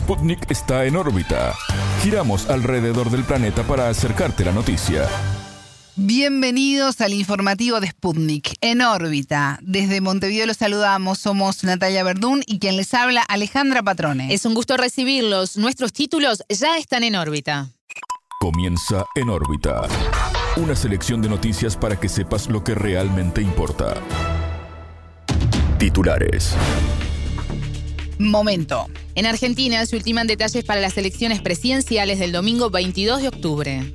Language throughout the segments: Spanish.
Sputnik está en órbita. Giramos alrededor del planeta para acercarte la noticia. Bienvenidos al informativo de Sputnik, en órbita. Desde Montevideo los saludamos, somos Natalia Verdún y quien les habla Alejandra Patrone. Es un gusto recibirlos, nuestros títulos ya están en órbita. Comienza en órbita. Una selección de noticias para que sepas lo que realmente importa. Titulares. Momento. En Argentina se ultiman detalles para las elecciones presidenciales del domingo 22 de octubre.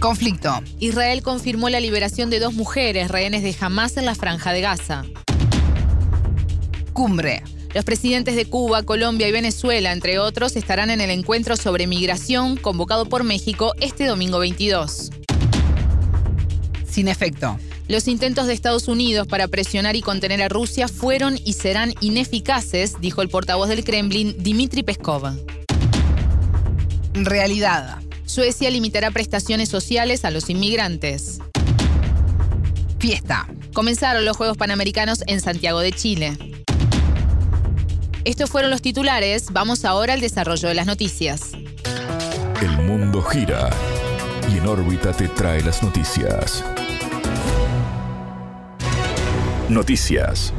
Conflicto. Israel confirmó la liberación de dos mujeres rehenes de Hamas en la franja de Gaza. Cumbre. Los presidentes de Cuba, Colombia y Venezuela, entre otros, estarán en el encuentro sobre migración convocado por México este domingo 22. Sin efecto. Los intentos de Estados Unidos para presionar y contener a Rusia fueron y serán ineficaces, dijo el portavoz del Kremlin, Dmitry Peskov. Realidad. Suecia limitará prestaciones sociales a los inmigrantes. Fiesta. Comenzaron los Juegos Panamericanos en Santiago de Chile. Estos fueron los titulares, vamos ahora al desarrollo de las noticias. El mundo gira y en órbita te trae las noticias. Noticias.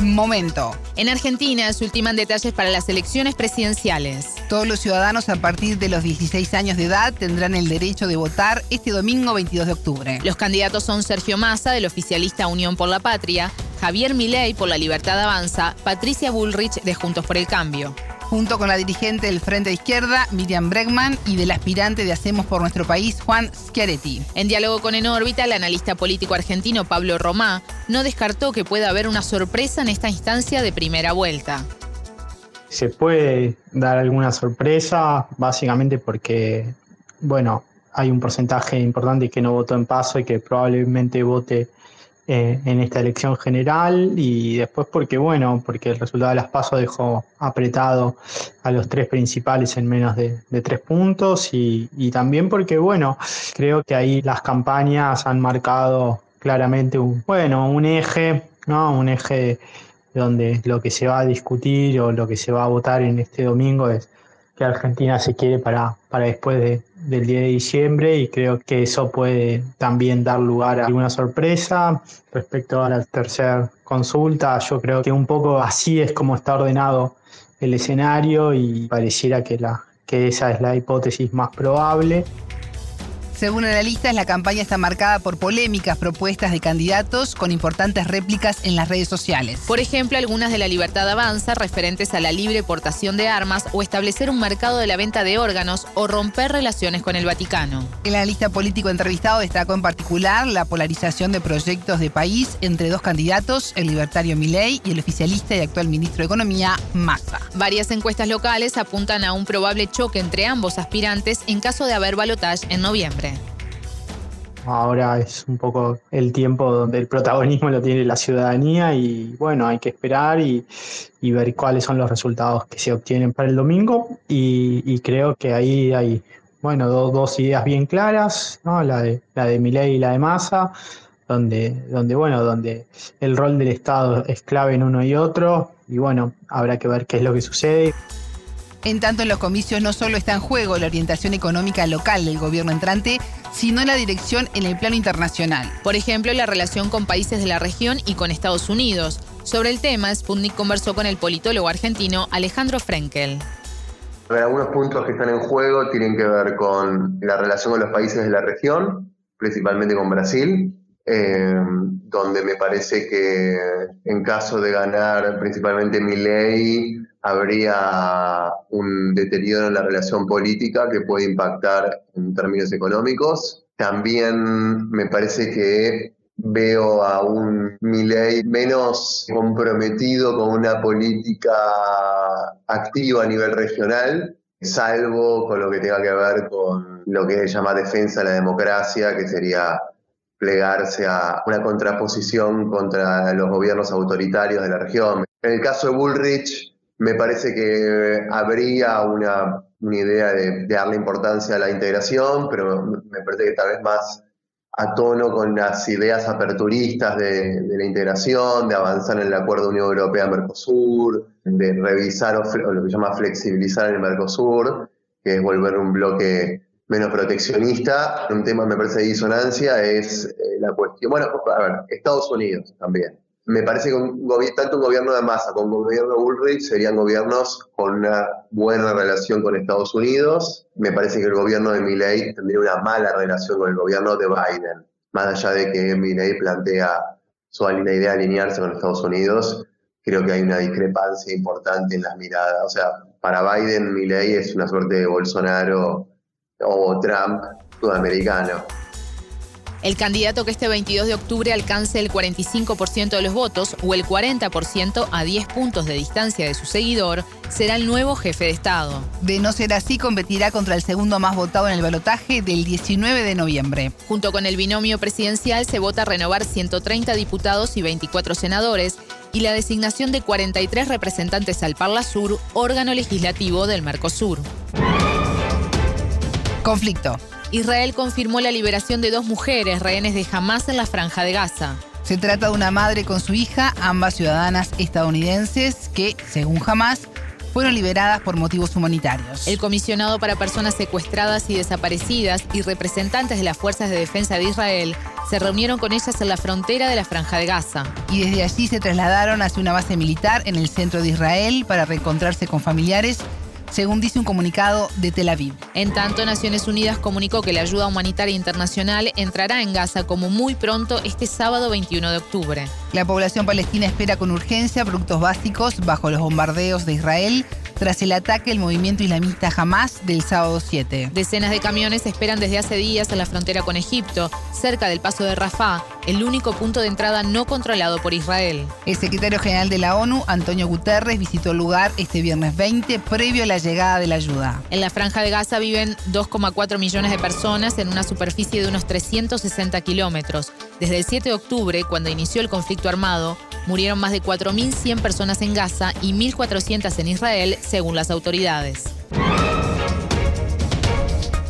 Momento. En Argentina se ultiman detalles para las elecciones presidenciales. Todos los ciudadanos a partir de los 16 años de edad tendrán el derecho de votar este domingo 22 de octubre. Los candidatos son Sergio Massa, del oficialista Unión por la Patria, Javier Milei, por la Libertad Avanza, Patricia Bullrich, de Juntos por el Cambio junto con la dirigente del Frente de Izquierda, Miriam Bregman, y del aspirante de Hacemos por Nuestro País, Juan Schiaretti. En diálogo con En órbita, el analista político argentino Pablo Romá no descartó que pueda haber una sorpresa en esta instancia de primera vuelta. Se puede dar alguna sorpresa, básicamente porque, bueno, hay un porcentaje importante que no votó en paso y que probablemente vote eh, en esta elección general y después porque, bueno, porque el resultado de las pasos dejó apretado a los tres principales en menos de, tres puntos y, también porque, bueno, creo que ahí las campañas han marcado claramente un, bueno, un eje, ¿no? Un eje donde lo que se va a discutir o lo que se va a votar en este domingo es que Argentina se quiere para, para después de, del 10 de diciembre y creo que eso puede también dar lugar a alguna sorpresa. Respecto a la tercera consulta, yo creo que un poco así es como está ordenado el escenario y pareciera que, la, que esa es la hipótesis más probable. Según analistas, la campaña está marcada por polémicas propuestas de candidatos con importantes réplicas en las redes sociales. Por ejemplo, algunas de la libertad avanza referentes a la libre portación de armas o establecer un mercado de la venta de órganos o romper relaciones con el Vaticano. El analista político entrevistado destacó en particular la polarización de proyectos de país entre dos candidatos, el libertario Milei y el oficialista y actual ministro de Economía, Massa. Varias encuestas locales apuntan a un probable choque entre ambos aspirantes en caso de haber balotaje en noviembre. Ahora es un poco el tiempo donde el protagonismo lo tiene la ciudadanía y bueno, hay que esperar y, ver cuáles son los resultados que se obtienen para el domingo y, creo que ahí hay bueno, dos ideas bien claras, ¿no? la de la de Milei y la de Massa, donde, donde bueno, donde el rol del Estado es clave en uno y otro y bueno, habrá que ver qué es lo que sucede. En tanto, en los comicios no solo está en juego la orientación económica local del gobierno entrante, sino la dirección en el plano internacional. Por ejemplo, la relación con países de la región y con Estados Unidos. Sobre el tema, Sputnik conversó con el politólogo argentino Alejandro Frenkel. Algunos puntos que están en juego tienen que ver con la relación con los países de la región, principalmente con Brasil, eh, donde me parece que en caso de ganar principalmente mi ley, habría un deterioro en la relación política que puede impactar en términos económicos. También me parece que veo a un Milei menos comprometido con una política activa a nivel regional, salvo con lo que tenga que ver con lo que se llama defensa de la democracia, que sería plegarse a una contraposición contra los gobiernos autoritarios de la región. En el caso de Bullrich, me parece que habría una, idea de, darle importancia a la integración, pero me parece que tal vez más a tono con las ideas aperturistas de, la integración, de avanzar en el acuerdo Unión Europea-Mercosur, de revisar o, lo que se llama flexibilizar el Mercosur, que es volver un bloque menos proteccionista. Un tema me parece de disonancia es eh, la cuestión, bueno, a ver, Estados Unidos también. Me parece que tanto un gobierno de Massa como un gobierno de Bullrich serían gobiernos con una buena relación con Estados Unidos. Me parece que el gobierno de Milley tendría una mala relación con el gobierno de Biden. Más allá de que Milley plantea su idea de alinearse con Estados Unidos, creo que hay una discrepancia importante en las miradas. O sea, para Biden, Milley es una suerte de Bolsonaro o Trump sudamericano. El candidato que este 22 de octubre alcance el 45% de los votos o el 40% a 10 puntos de distancia de su seguidor será el nuevo jefe de Estado. De no ser así, competirá contra el segundo más votado en el balotaje del 19 de noviembre. Junto con el binomio presidencial se vota renovar 130 diputados y 24 senadores y la designación de 43 representantes al Parla Sur, órgano legislativo del Mercosur. Conflicto. Israel confirmó la liberación de dos mujeres rehenes de Hamas en la franja de Gaza. Se trata de una madre con su hija, ambas ciudadanas estadounidenses, que, según Hamas, fueron liberadas por motivos humanitarios. El comisionado para personas secuestradas y desaparecidas y representantes de las fuerzas de defensa de Israel se reunieron con ellas en la frontera de la franja de Gaza. Y desde allí se trasladaron hacia una base militar en el centro de Israel para reencontrarse con familiares según dice un comunicado de Tel Aviv. En tanto, Naciones Unidas comunicó que la ayuda humanitaria internacional entrará en Gaza como muy pronto este sábado 21 de octubre. La población palestina espera con urgencia productos básicos bajo los bombardeos de Israel tras el ataque del movimiento islamista Hamas del sábado 7. Decenas de camiones esperan desde hace días en la frontera con Egipto, cerca del paso de Rafah, el único punto de entrada no controlado por Israel. El secretario general de la ONU, Antonio Guterres, visitó el lugar este viernes 20 previo a la llegada de la ayuda. En la franja de Gaza viven 2,4 millones de personas en una superficie de unos 360 kilómetros. Desde el 7 de octubre, cuando inició el conflicto armado, murieron más de 4.100 personas en Gaza y 1.400 en Israel, según las autoridades.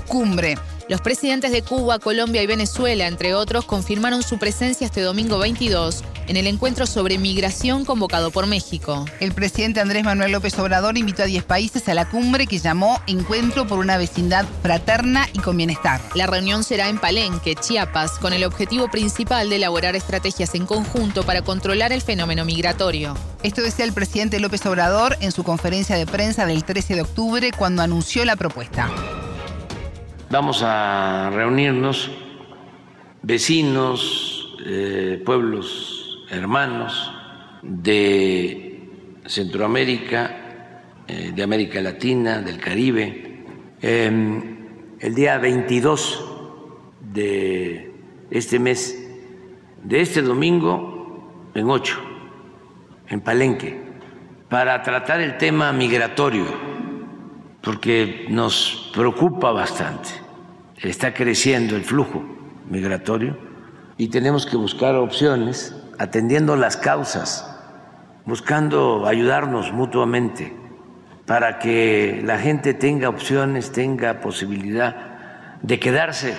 Cumbre. Los presidentes de Cuba, Colombia y Venezuela, entre otros, confirmaron su presencia este domingo 22 en el encuentro sobre migración convocado por México. El presidente Andrés Manuel López Obrador invitó a 10 países a la cumbre que llamó Encuentro por una vecindad fraterna y con bienestar. La reunión será en Palenque, Chiapas, con el objetivo principal de elaborar estrategias en conjunto para controlar el fenómeno migratorio. Esto decía el presidente López Obrador en su conferencia de prensa del 13 de octubre cuando anunció la propuesta. Vamos a reunirnos vecinos, eh, pueblos hermanos de Centroamérica, eh, de América Latina, del Caribe. Em, el día 22 de este mes, de este domingo, en 8, en Palenque, para tratar el tema migratorio, porque nos preocupa bastante está creciendo el flujo migratorio y tenemos que buscar opciones atendiendo las causas, buscando ayudarnos mutuamente para que la gente tenga opciones, tenga posibilidad de quedarse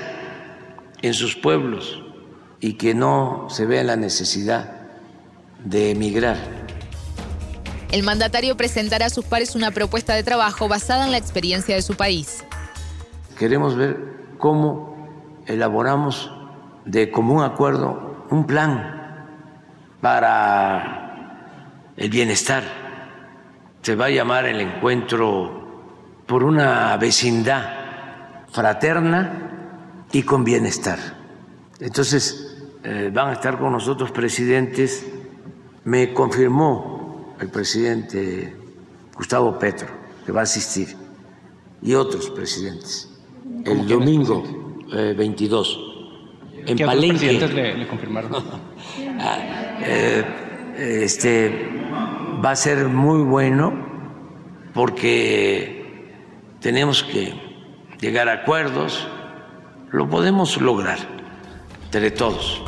en sus pueblos y que no se vea la necesidad de emigrar. El mandatario presentará a sus pares una propuesta de trabajo basada en la experiencia de su país. Queremos ver cómo elaboramos de común acuerdo un plan para el bienestar. Se va a llamar el encuentro por una vecindad fraterna y con bienestar. Entonces, eh, van a estar con nosotros presidentes. Me confirmó el presidente Gustavo Petro que va a asistir y otros presidentes el domingo 22 eh, en Palenque. Le, le confirmaron? Ah, eh, este, va a ser muy bueno porque tenemos que llegar a acuerdos, lo podemos lograr entre todos.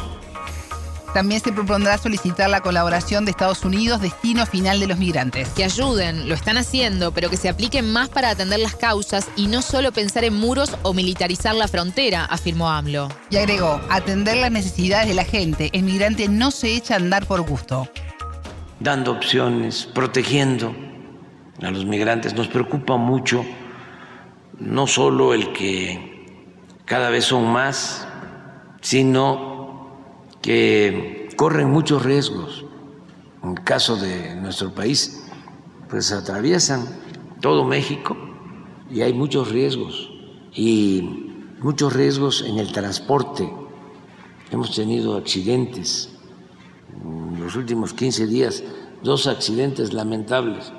También se propondrá solicitar la colaboración de Estados Unidos, destino final de los migrantes. Que ayuden, lo están haciendo, pero que se apliquen más para atender las causas y no solo pensar en muros o militarizar la frontera, afirmó AMLO. Y agregó, atender las necesidades de la gente. El migrante no se echa a andar por gusto. Dando opciones, protegiendo a los migrantes. Nos preocupa mucho no solo el que cada vez son más, sino que corren muchos riesgos. En el caso de nuestro país, pues atraviesan todo México y hay muchos riesgos y muchos riesgos en el transporte. Hemos tenido accidentes en los últimos 15 días, dos accidentes lamentables,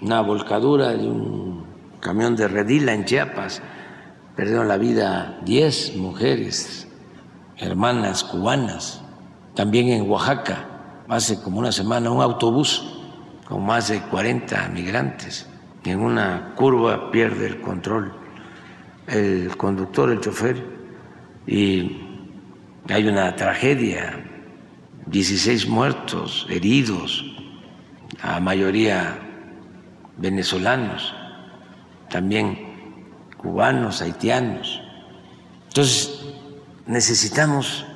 una volcadura de un camión de redila en Chiapas, perdieron la vida 10 mujeres hermanas cubanas. También en Oaxaca, hace como una semana, un autobús con más de 40 migrantes. En una curva pierde el control el conductor, el chofer, y hay una tragedia, 16 muertos, heridos, a mayoría venezolanos, también cubanos, haitianos. Entonces, necesitamos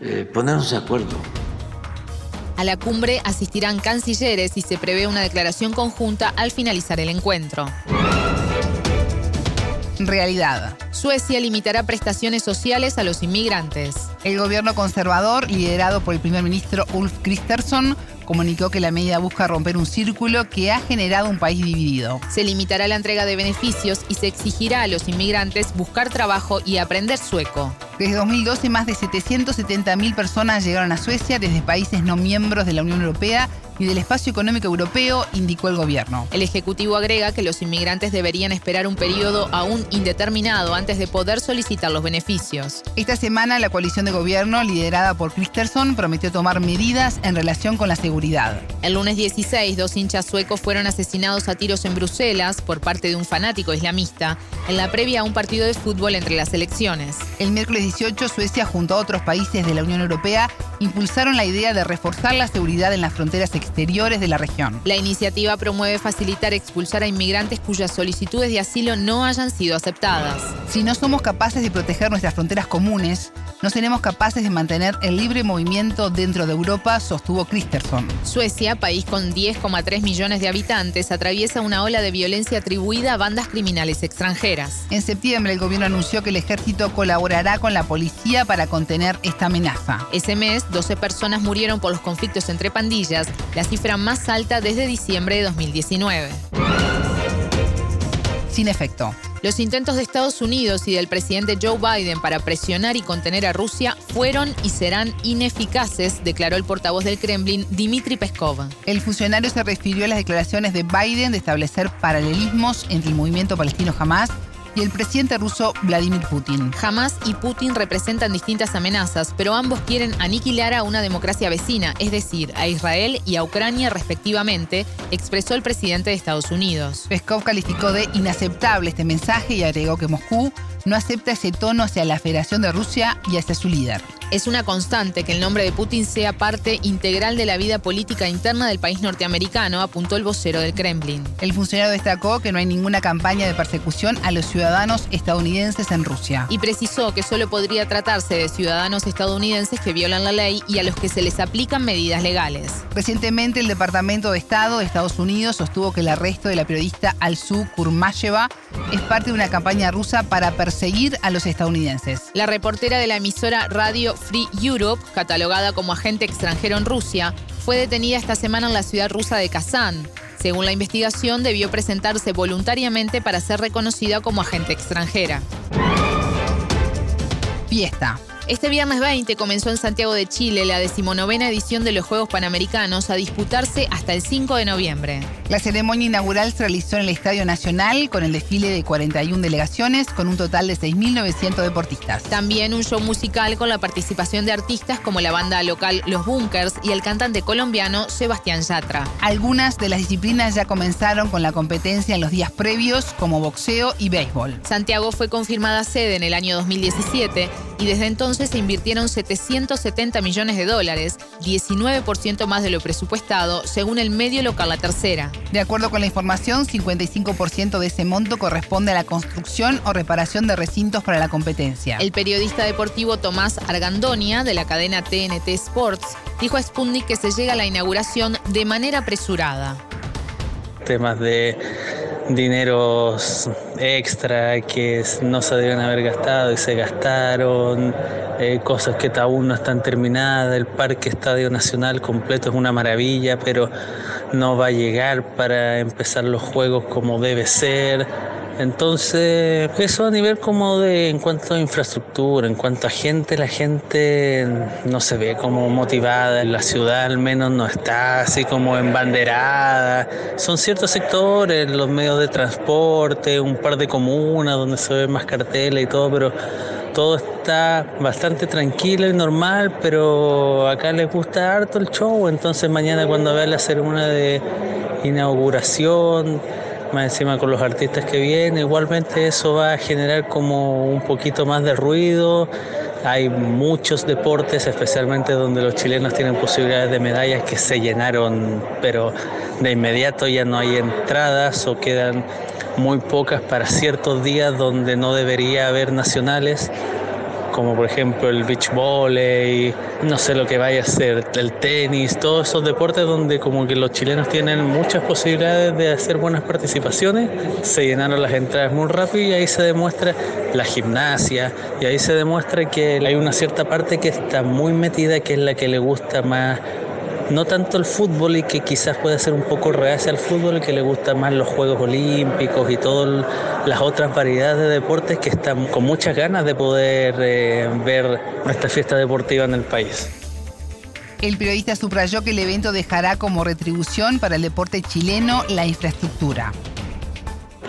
eh, ponernos de acuerdo. A la cumbre asistirán cancilleres y se prevé una declaración conjunta al finalizar el encuentro. Realidad. Suecia limitará prestaciones sociales a los inmigrantes. El gobierno conservador, liderado por el primer ministro Ulf Kristersson, comunicó que la medida busca romper un círculo que ha generado un país dividido. Se limitará la entrega de beneficios y se exigirá a los inmigrantes buscar trabajo y aprender sueco. Desde 2012, más de 770.000 personas llegaron a Suecia desde países no miembros de la Unión Europea y del espacio económico europeo, indicó el gobierno. El Ejecutivo agrega que los inmigrantes deberían esperar un periodo aún indeterminado antes de poder solicitar los beneficios. Esta semana, la coalición de gobierno, liderada por Christerson, prometió tomar medidas en relación con la seguridad. El lunes 16, dos hinchas suecos fueron asesinados a tiros en Bruselas por parte de un fanático islamista en la previa a un partido de fútbol entre las elecciones. El miércoles 18, Suecia, junto a otros países de la Unión Europea, impulsaron la idea de reforzar la seguridad en las fronteras exteriores de la región. La iniciativa promueve facilitar expulsar a inmigrantes cuyas solicitudes de asilo no hayan sido aceptadas. Si no somos capaces de proteger nuestras fronteras comunes, no seremos capaces de mantener el libre movimiento dentro de Europa, sostuvo Christerson. Suecia, país con 10,3 millones de habitantes, atraviesa una ola de violencia atribuida a bandas criminales extranjeras. En septiembre, el gobierno anunció que el ejército colaborará con la policía para contener esta amenaza. Ese mes, 12 personas murieron por los conflictos entre pandillas, la cifra más alta desde diciembre de 2019. Sin efecto. Los intentos de Estados Unidos y del presidente Joe Biden para presionar y contener a Rusia fueron y serán ineficaces, declaró el portavoz del Kremlin, Dmitry Peskov. El funcionario se refirió a las declaraciones de Biden de establecer paralelismos entre el movimiento palestino Hamas y el presidente ruso Vladimir Putin. Hamas y Putin representan distintas amenazas, pero ambos quieren aniquilar a una democracia vecina, es decir, a Israel y a Ucrania respectivamente, expresó el presidente de Estados Unidos. Peskov calificó de inaceptable este mensaje y agregó que Moscú no acepta ese tono hacia la Federación de Rusia y hacia su líder. Es una constante que el nombre de Putin sea parte integral de la vida política interna del país norteamericano, apuntó el vocero del Kremlin. El funcionario destacó que no hay ninguna campaña de persecución a los ciudadanos estadounidenses en Rusia. Y precisó que solo podría tratarse de ciudadanos estadounidenses que violan la ley y a los que se les aplican medidas legales. Recientemente, el Departamento de Estado de Estados Unidos sostuvo que el arresto de la periodista Alsu Kurmasheva es parte de una campaña rusa para perseguir a los estadounidenses. La reportera de la emisora Radio Free Europe, catalogada como agente extranjero en Rusia, fue detenida esta semana en la ciudad rusa de Kazán. Según la investigación, debió presentarse voluntariamente para ser reconocida como agente extranjera. Fiesta. Este viernes 20 comenzó en Santiago de Chile la decimonovena edición de los Juegos Panamericanos a disputarse hasta el 5 de noviembre. La ceremonia inaugural se realizó en el Estadio Nacional con el desfile de 41 delegaciones con un total de 6.900 deportistas. También un show musical con la participación de artistas como la banda local Los Bunkers y el cantante colombiano Sebastián Yatra. Algunas de las disciplinas ya comenzaron con la competencia en los días previos como boxeo y béisbol. Santiago fue confirmada sede en el año 2017 y desde entonces se invirtieron 770 millones de dólares, 19% más de lo presupuestado, según el medio local La Tercera. De acuerdo con la información, 55% de ese monto corresponde a la construcción o reparación de recintos para la competencia. El periodista deportivo Tomás Argandonia, de la cadena TNT Sports, dijo a Sputnik que se llega a la inauguración de manera apresurada. Temas de dineros extra que no se deben haber gastado y se gastaron, eh, cosas que aún no están terminadas, el Parque Estadio Nacional completo es una maravilla, pero no va a llegar para empezar los juegos como debe ser. Entonces, eso a nivel como de en cuanto a infraestructura, en cuanto a gente, la gente no se ve como motivada, en la ciudad al menos no está así como embanderada. Son ciertos sectores, los medios de transporte, un par de comunas donde se ven más carteles y todo, pero todo está bastante tranquilo y normal, pero acá les gusta harto el show, entonces mañana cuando vea la ceremonia de inauguración, más encima con los artistas que vienen, igualmente eso va a generar como un poquito más de ruido. Hay muchos deportes, especialmente donde los chilenos tienen posibilidades de medallas que se llenaron, pero de inmediato ya no hay entradas o quedan muy pocas para ciertos días donde no debería haber nacionales como por ejemplo el beach volley, no sé lo que vaya a ser, el tenis, todos esos deportes donde como que los chilenos tienen muchas posibilidades de hacer buenas participaciones, se llenaron las entradas muy rápido y ahí se demuestra la gimnasia y ahí se demuestra que hay una cierta parte que está muy metida, que es la que le gusta más no tanto el fútbol y que quizás puede ser un poco reacia al fútbol, que le gustan más los Juegos Olímpicos y todas las otras variedades de deportes que están con muchas ganas de poder eh, ver esta fiesta deportiva en el país. El periodista subrayó que el evento dejará como retribución para el deporte chileno la infraestructura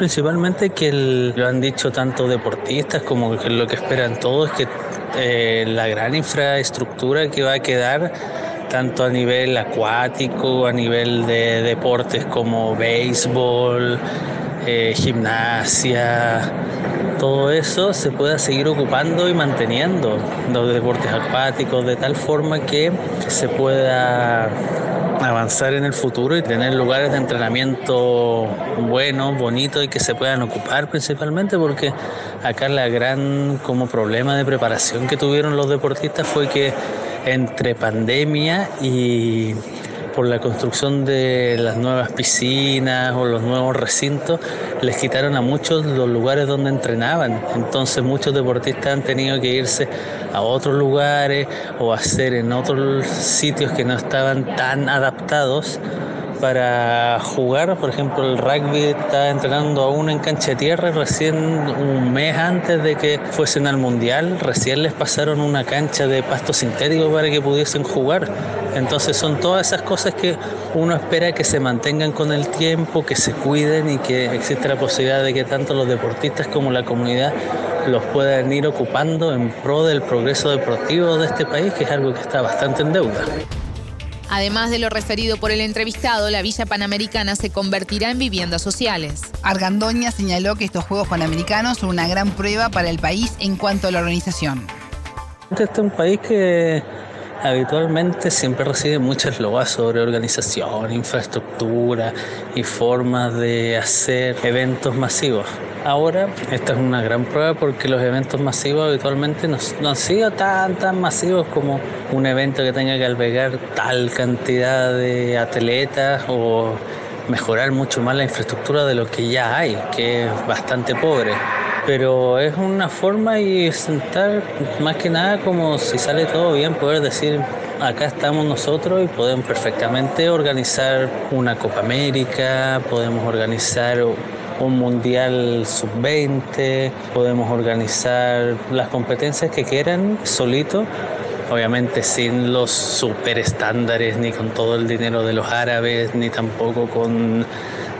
principalmente que lo han dicho tanto deportistas como que lo que esperan todos es que eh, la gran infraestructura que va a quedar tanto a nivel acuático, a nivel de deportes como béisbol, eh, gimnasia, todo eso se pueda seguir ocupando y manteniendo los deportes acuáticos de tal forma que se pueda avanzar en el futuro y tener lugares de entrenamiento buenos, bonitos y que se puedan ocupar principalmente porque acá la gran como problema de preparación que tuvieron los deportistas fue que entre pandemia y por la construcción de las nuevas piscinas o los nuevos recintos, les quitaron a muchos los lugares donde entrenaban. Entonces muchos deportistas han tenido que irse a otros lugares o hacer en otros sitios que no estaban tan adaptados para jugar. Por ejemplo, el rugby está entrenando aún en cancha de tierra recién un mes antes de que fuesen al mundial, recién les pasaron una cancha de pasto sintético para que pudiesen jugar. Entonces son todas esas cosas que uno espera que se mantengan con el tiempo, que se cuiden y que existe la posibilidad de que tanto los deportistas como la comunidad los puedan ir ocupando en pro del progreso deportivo de este país, que es algo que está bastante en deuda. Además de lo referido por el entrevistado, la Villa Panamericana se convertirá en viviendas sociales. Argandoña señaló que estos Juegos Panamericanos son una gran prueba para el país en cuanto a la organización. Este es un país que habitualmente siempre recibe muchas loas sobre organización, infraestructura y formas de hacer eventos masivos. Ahora, esta es una gran prueba porque los eventos masivos habitualmente no, han sido tan, tan masivos como un evento que tenga que albergar tal cantidad de atletas o mejorar mucho más la infraestructura de lo que ya hay, que es bastante pobre. Pero es una forma y sentar más que nada como si sale todo bien, poder decir acá estamos nosotros y podemos perfectamente organizar una Copa América, podemos organizar un mundial sub-20, podemos organizar las competencias que quieran solito, obviamente sin los super estándares, ni con todo el dinero de los árabes, ni tampoco con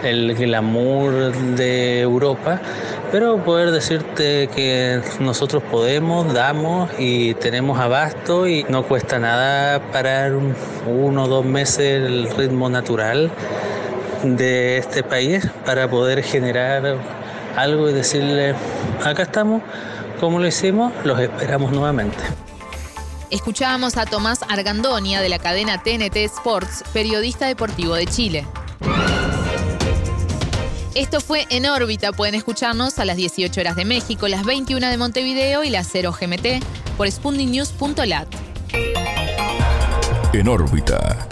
el glamour de Europa, pero poder decirte que nosotros podemos, damos y tenemos abasto y no cuesta nada parar uno o dos meses el ritmo natural de este país para poder generar algo y decirle, acá estamos como lo hicimos, los esperamos nuevamente. Escuchábamos a Tomás Argandonia de la cadena TNT Sports, periodista deportivo de Chile. Esto fue En órbita. Pueden escucharnos a las 18 horas de México, las 21 de Montevideo y las 0 GMT por spundinews.lat. En órbita.